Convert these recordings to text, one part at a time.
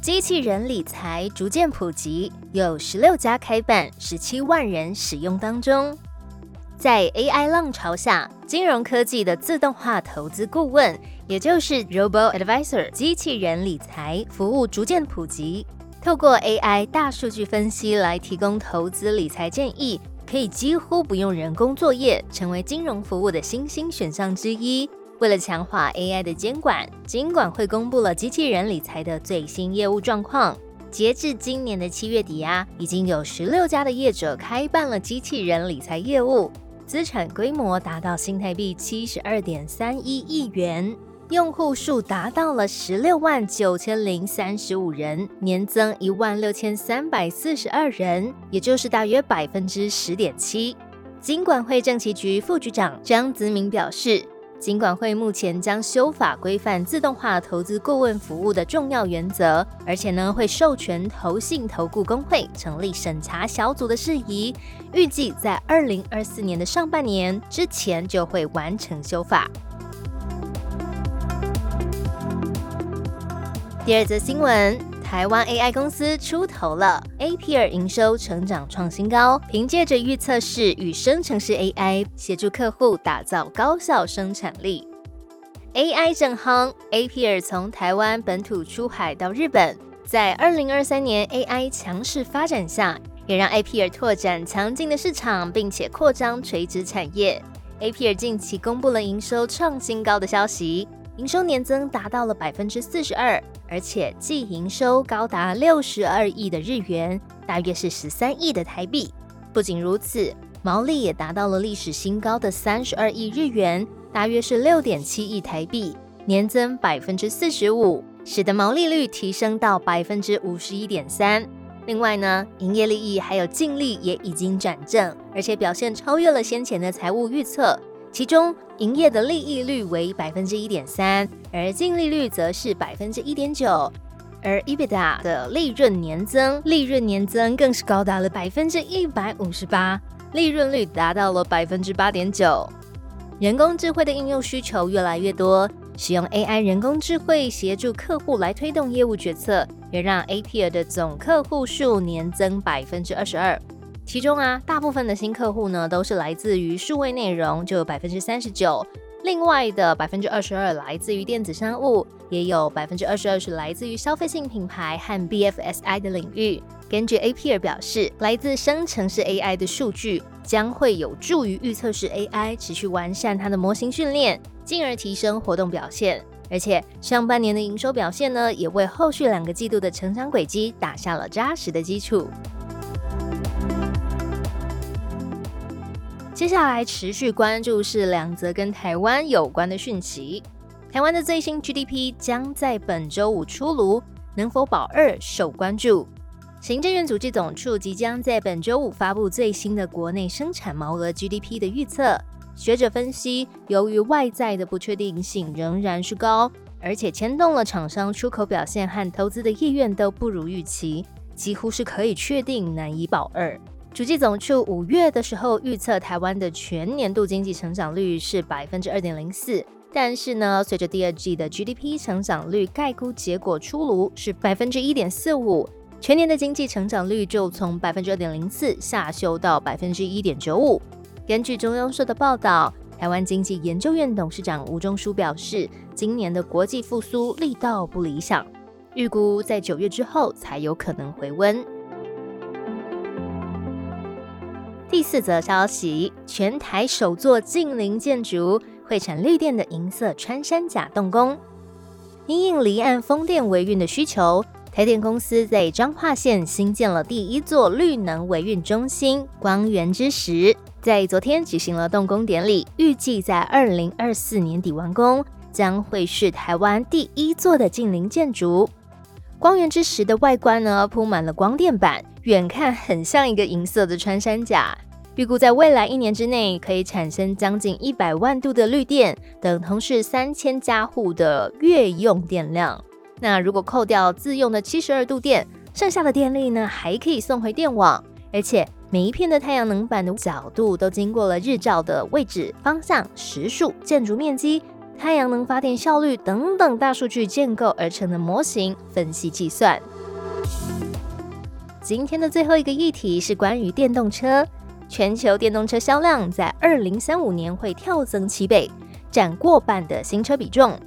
机器人理财逐渐普及，有十六家开办，十七万人使用当中。在 AI 浪潮下，金融科技的自动化投资顾问，也就是 Robo Advisor 机器人理财服务逐渐普及。透过 AI 大数据分析来提供投资理财建议，可以几乎不用人工作业，成为金融服务的新兴选项之一。为了强化 AI 的监管，金管会公布了机器人理财的最新业务状况。截至今年的七月底啊，已经有十六家的业者开办了机器人理财业务，资产规模达到新台币七十二点三一亿元，用户数达到了十六万九千零三十五人，年增一万六千三百四十二人，也就是大约百分之十点七。金管会政企局副局长张子明表示。金管会目前将修法规范自动化投资顾问服务的重要原则，而且呢会授权投信投顾工会成立审查小组的事宜，预计在二零二四年的上半年之前就会完成修法。第二则新闻。台湾 AI 公司出头了，APR 营收成长创新高，凭借着预测式与生成式 AI，协助客户打造高效生产力。AI 正夯，APR 从台湾本土出海到日本，在二零二三年 AI 强势发展下，也让 APR 拓展强劲的市场，并且扩张垂直产业。APR 近期公布了营收创新高的消息。营收年增达到了百分之四十二，而且季营收高达六十二亿的日元，大约是十三亿的台币。不仅如此，毛利也达到了历史新高的三十二亿日元，大约是六点七亿台币，年增百分之四十五，使得毛利率提升到百分之五十一点三。另外呢，营业利益还有净利也已经转正，而且表现超越了先前的财务预测。其中，营业的利益率为百分之一点三，而净利率则是百分之一点九，而 EBITDA 的利润年增，利润年增更是高达了百分之一百五十八，利润率达到了百分之八点九。人工智慧的应用需求越来越多，使用 AI 人工智慧协助客户来推动业务决策，也让 APR 的总客户数年增百分之二十二。其中啊，大部分的新客户呢，都是来自于数位内容，就有百分之三十九；另外的百分之二十二来自于电子商务，也有百分之二十二是来自于消费性品牌和 BFSI 的领域。根据 APR 表示，来自生成式 AI 的数据将会有助于预测式 AI 持续完善它的模型训练，进而提升活动表现。而且上半年的营收表现呢，也为后续两个季度的成长轨迹打下了扎实的基础。接下来持续关注是两则跟台湾有关的讯息。台湾的最新 GDP 将在本周五出炉，能否保二受关注。行政院组织总处即将在本周五发布最新的国内生产毛额 GDP 的预测。学者分析，由于外在的不确定性仍然是高，而且牵动了厂商出口表现和投资的意愿都不如预期，几乎是可以确定难以保二。主计总处五月的时候预测台湾的全年度经济成长率是百分之二点零四，但是呢，随着第二季的 GDP 成长率概估结果出炉是百分之一点四五，全年的经济成长率就从百分之二点零四下修到百分之一点九五。根据中央社的报道，台湾经济研究院董事长吴中书表示，今年的国际复苏力道不理想，预估在九月之后才有可能回温。第四则消息：全台首座近邻建筑会产绿电的银色穿山甲动工。因应离岸风电维运的需求，台电公司在彰化县新建了第一座绿能维运中心——光源之石，在昨天举行了动工典礼，预计在二零二四年底完工，将会是台湾第一座的近邻建筑。光源之石的外观呢，铺满了光电板，远看很像一个银色的穿山甲。预估在未来一年之内，可以产生将近一百万度的绿电，等同是三千家户的月用电量。那如果扣掉自用的七十二度电，剩下的电力呢，还可以送回电网。而且每一片的太阳能板的角度都经过了日照的位置、方向、时数、建筑面积、太阳能发电效率等等大数据建构而成的模型分析计算。今天的最后一个议题是关于电动车。全球电动车销量在二零三五年会跳增七倍，占过半的新车比重。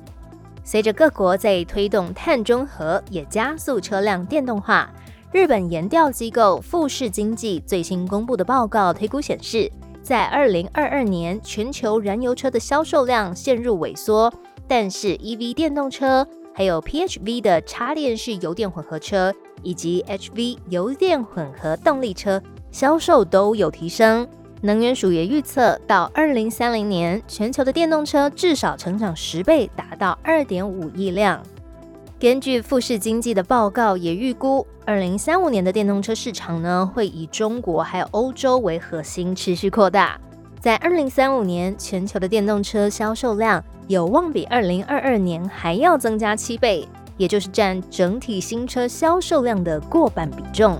随着各国在推动碳中和，也加速车辆电动化。日本研调机构富士经济最新公布的报告推估显示，在二零二二年，全球燃油车的销售量陷入萎缩，但是 EV 电动车、还有 PHV 的插电式油电混合车以及 HV 油电混合动力车。销售都有提升，能源署也预测到二零三零年，全球的电动车至少成长十倍，达到二点五亿辆。根据富士经济的报告，也预估二零三五年的电动车市场呢，会以中国还有欧洲为核心，持续扩大。在二零三五年，全球的电动车销售量有望比二零二二年还要增加七倍，也就是占整体新车销售量的过半比重。